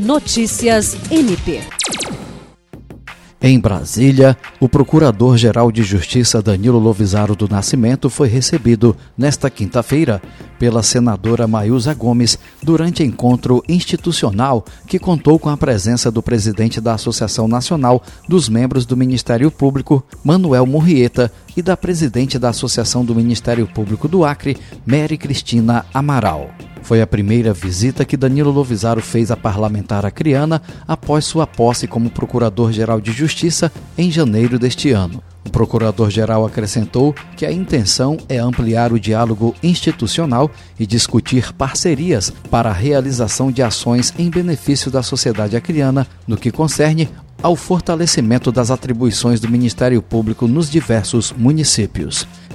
Notícias MP. Em Brasília, o Procurador-Geral de Justiça Danilo Lovisaro do Nascimento foi recebido nesta quinta-feira pela senadora Maísa Gomes durante encontro institucional que contou com a presença do presidente da Associação Nacional dos Membros do Ministério Público, Manuel Murrieta, e da presidente da Associação do Ministério Público do Acre, Mary Cristina Amaral. Foi a primeira visita que Danilo Lovisaro fez à parlamentar acriana após sua posse como Procurador-Geral de Justiça em janeiro deste ano. O procurador-geral acrescentou que a intenção é ampliar o diálogo institucional e discutir parcerias para a realização de ações em benefício da sociedade acriana no que concerne ao fortalecimento das atribuições do Ministério Público nos diversos municípios.